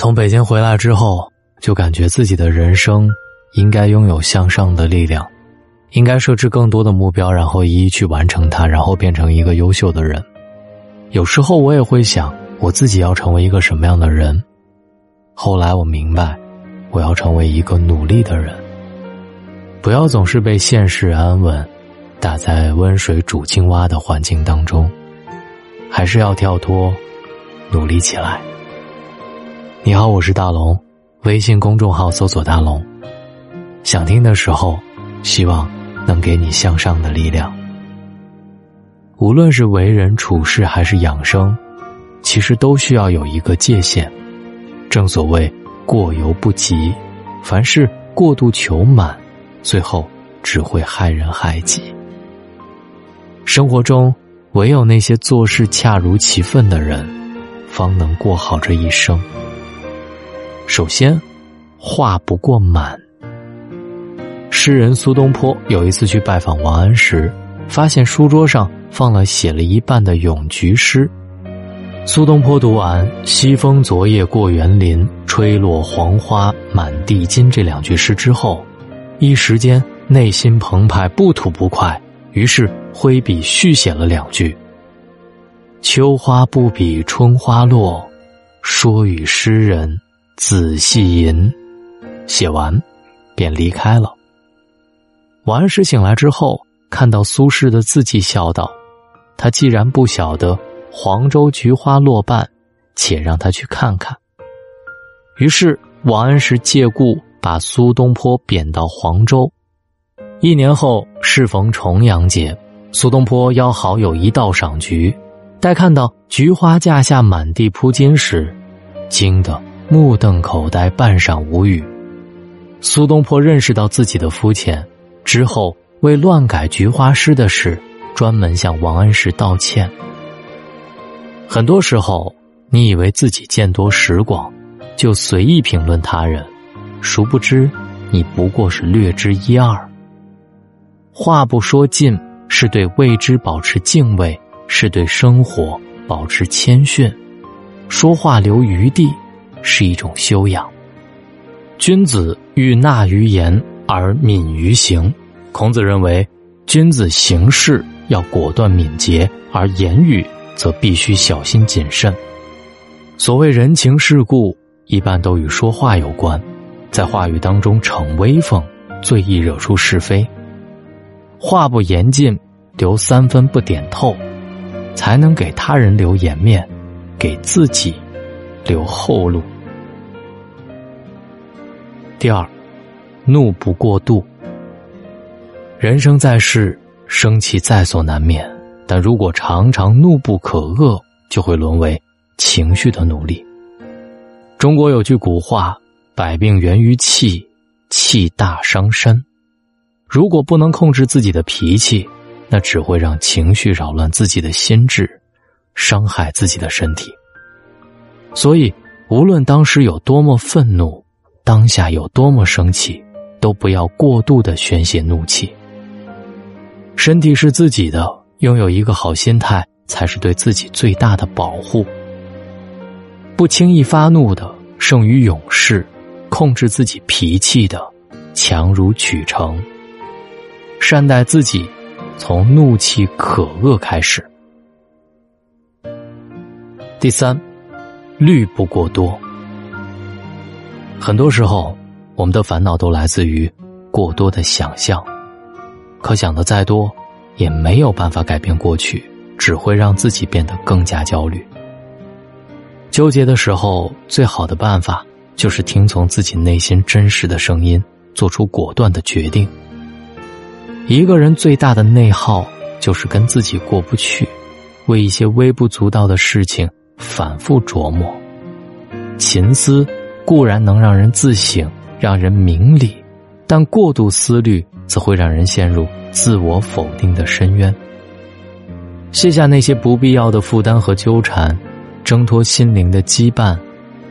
从北京回来之后，就感觉自己的人生应该拥有向上的力量，应该设置更多的目标，然后一一去完成它，然后变成一个优秀的人。有时候我也会想，我自己要成为一个什么样的人。后来我明白，我要成为一个努力的人。不要总是被现实安稳打在温水煮青蛙的环境当中，还是要跳脱，努力起来。你好，我是大龙，微信公众号搜索“大龙”。想听的时候，希望能给你向上的力量。无论是为人处事还是养生，其实都需要有一个界限。正所谓“过犹不及”，凡事过度求满。最后只会害人害己。生活中，唯有那些做事恰如其分的人，方能过好这一生。首先，话不过满。诗人苏东坡有一次去拜访王安石，发现书桌上放了写了一半的咏菊诗。苏东坡读完“西风昨夜过园林，吹落黄花满地金”这两句诗之后。一时间内心澎湃，不吐不快，于是挥笔续写了两句：“秋花不比春花落，说与诗人仔细吟。”写完，便离开了。王安石醒来之后，看到苏轼的字迹，笑道：“他既然不晓得黄州菊花落瓣，且让他去看看。”于是王安石借故。把苏东坡贬到黄州，一年后适逢重阳节，苏东坡邀好友一道赏菊，待看到菊花架下满地铺金时，惊得目瞪口呆，半晌无语。苏东坡认识到自己的肤浅，之后为乱改菊花诗的事，专门向王安石道歉。很多时候，你以为自己见多识广，就随意评论他人。殊不知，你不过是略知一二。话不说尽，是对未知保持敬畏，是对生活保持谦逊。说话留余地，是一种修养。君子欲纳于言而敏于行。孔子认为，君子行事要果断敏捷，而言语则必须小心谨慎。所谓人情世故，一般都与说话有关。在话语当中逞威风，最易惹出是非。话不言尽，留三分不点透，才能给他人留颜面，给自己留后路。第二，怒不过度。人生在世，生气在所难免，但如果常常怒不可遏，就会沦为情绪的奴隶。中国有句古话。百病源于气，气大伤身。如果不能控制自己的脾气，那只会让情绪扰乱自己的心智，伤害自己的身体。所以，无论当时有多么愤怒，当下有多么生气，都不要过度的宣泄怒气。身体是自己的，拥有一个好心态才是对自己最大的保护。不轻易发怒的，胜于勇士。控制自己脾气的，强如取成。善待自己，从怒气可遏开始。第三，虑不过多。很多时候，我们的烦恼都来自于过多的想象，可想的再多，也没有办法改变过去，只会让自己变得更加焦虑。纠结的时候，最好的办法。就是听从自己内心真实的声音，做出果断的决定。一个人最大的内耗就是跟自己过不去，为一些微不足道的事情反复琢磨。勤思固然能让人自省，让人明理，但过度思虑则会让人陷入自我否定的深渊。卸下那些不必要的负担和纠缠，挣脱心灵的羁绊。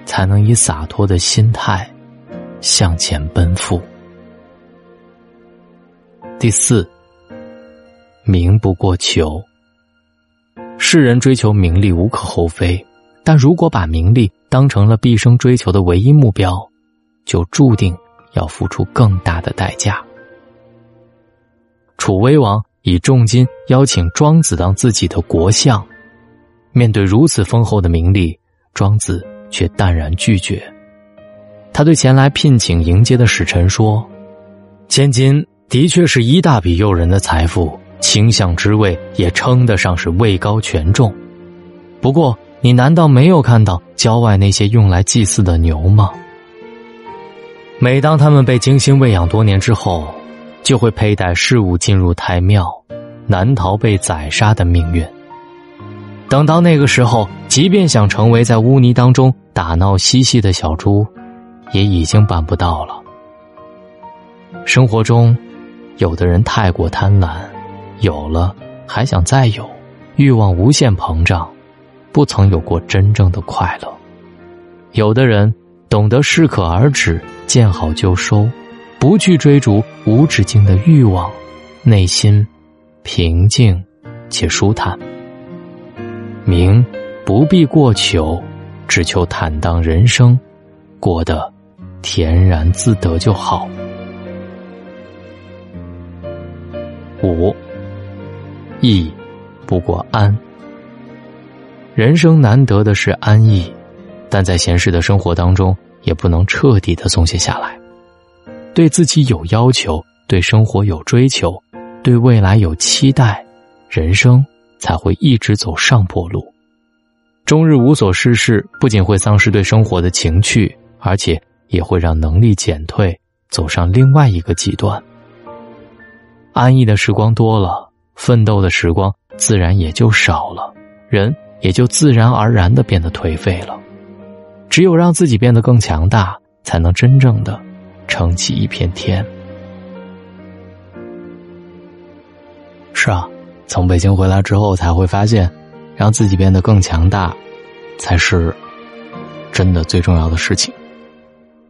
才能以洒脱的心态向前奔赴。第四，名不过求。世人追求名利无可厚非，但如果把名利当成了毕生追求的唯一目标，就注定要付出更大的代价。楚威王以重金邀请庄子当自己的国相，面对如此丰厚的名利，庄子却淡然拒绝。他对前来聘请迎接的使臣说：“千金的确是一大笔诱人的财富，卿相之位也称得上是位高权重。不过，你难道没有看到郊外那些用来祭祀的牛吗？每当他们被精心喂养多年之后，就会佩戴饰物进入太庙，难逃被宰杀的命运。等到那个时候，即便想成为在污泥当中打闹嬉戏的小猪。”也已经办不到了。生活中，有的人太过贪婪，有了还想再有，欲望无限膨胀，不曾有过真正的快乐。有的人懂得适可而止，见好就收，不去追逐无止境的欲望，内心平静且舒坦。名不必过求，只求坦荡人生，过得。恬然自得就好。五，易不过安。人生难得的是安逸，但在闲适的生活当中，也不能彻底的松懈下来。对自己有要求，对生活有追求，对未来有期待，人生才会一直走上坡路。终日无所事事，不仅会丧失对生活的情趣，而且。也会让能力减退，走上另外一个极端。安逸的时光多了，奋斗的时光自然也就少了，人也就自然而然的变得颓废了。只有让自己变得更强大，才能真正的撑起一片天。是啊，从北京回来之后，才会发现，让自己变得更强大，才是真的最重要的事情。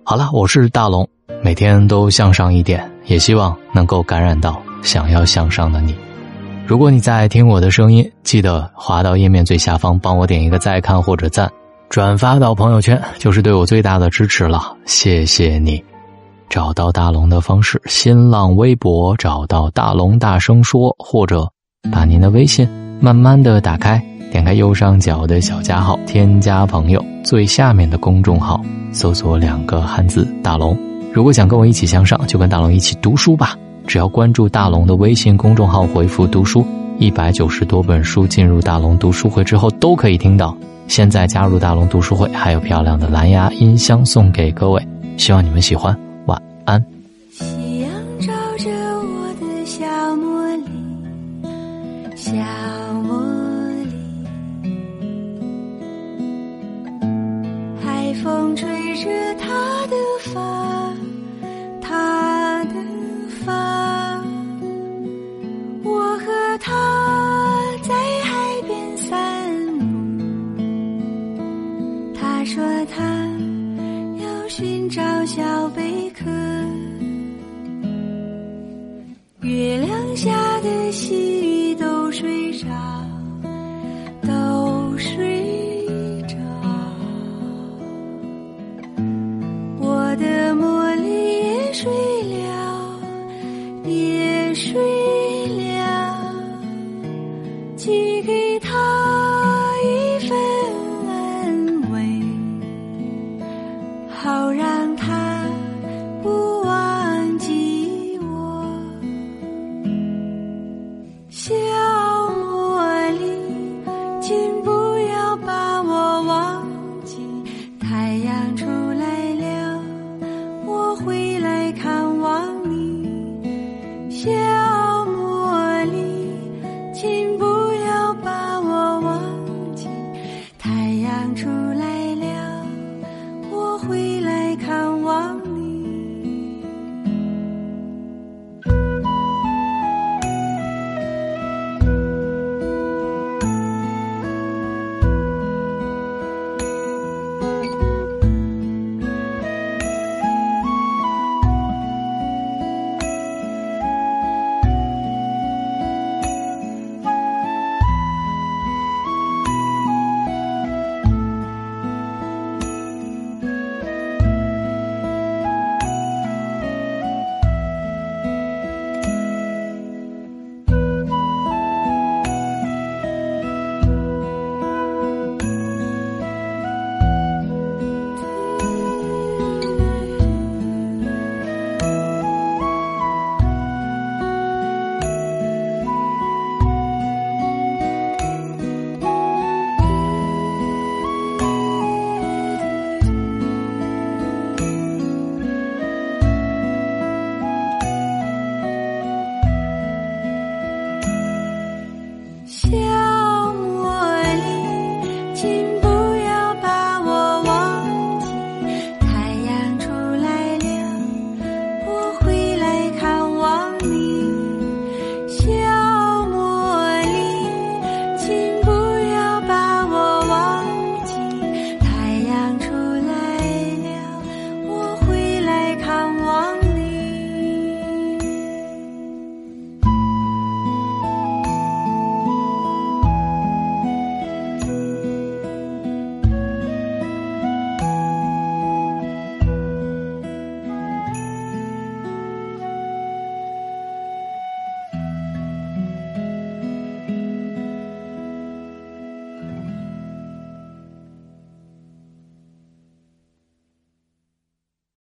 好了，我是大龙，每天都向上一点，也希望能够感染到想要向上的你。如果你在听我的声音，记得滑到页面最下方，帮我点一个再看或者赞，转发到朋友圈，就是对我最大的支持了。谢谢你。找到大龙的方式：新浪微博找到大龙大声说，或者把您的微信慢慢的打开。点开右上角的小加号，添加朋友，最下面的公众号搜索两个汉字“大龙”。如果想跟我一起向上，就跟大龙一起读书吧。只要关注大龙的微信公众号，回复“读书”，一百九十多本书进入大龙读书会之后都可以听到。现在加入大龙读书会，还有漂亮的蓝牙音箱送给各位，希望你们喜欢。晚安。夕阳照着我的小茉莉，小茉莉，海。风吹着她的发，睡着都睡着。我的茉莉也睡了也睡了。寄给她一份安慰好让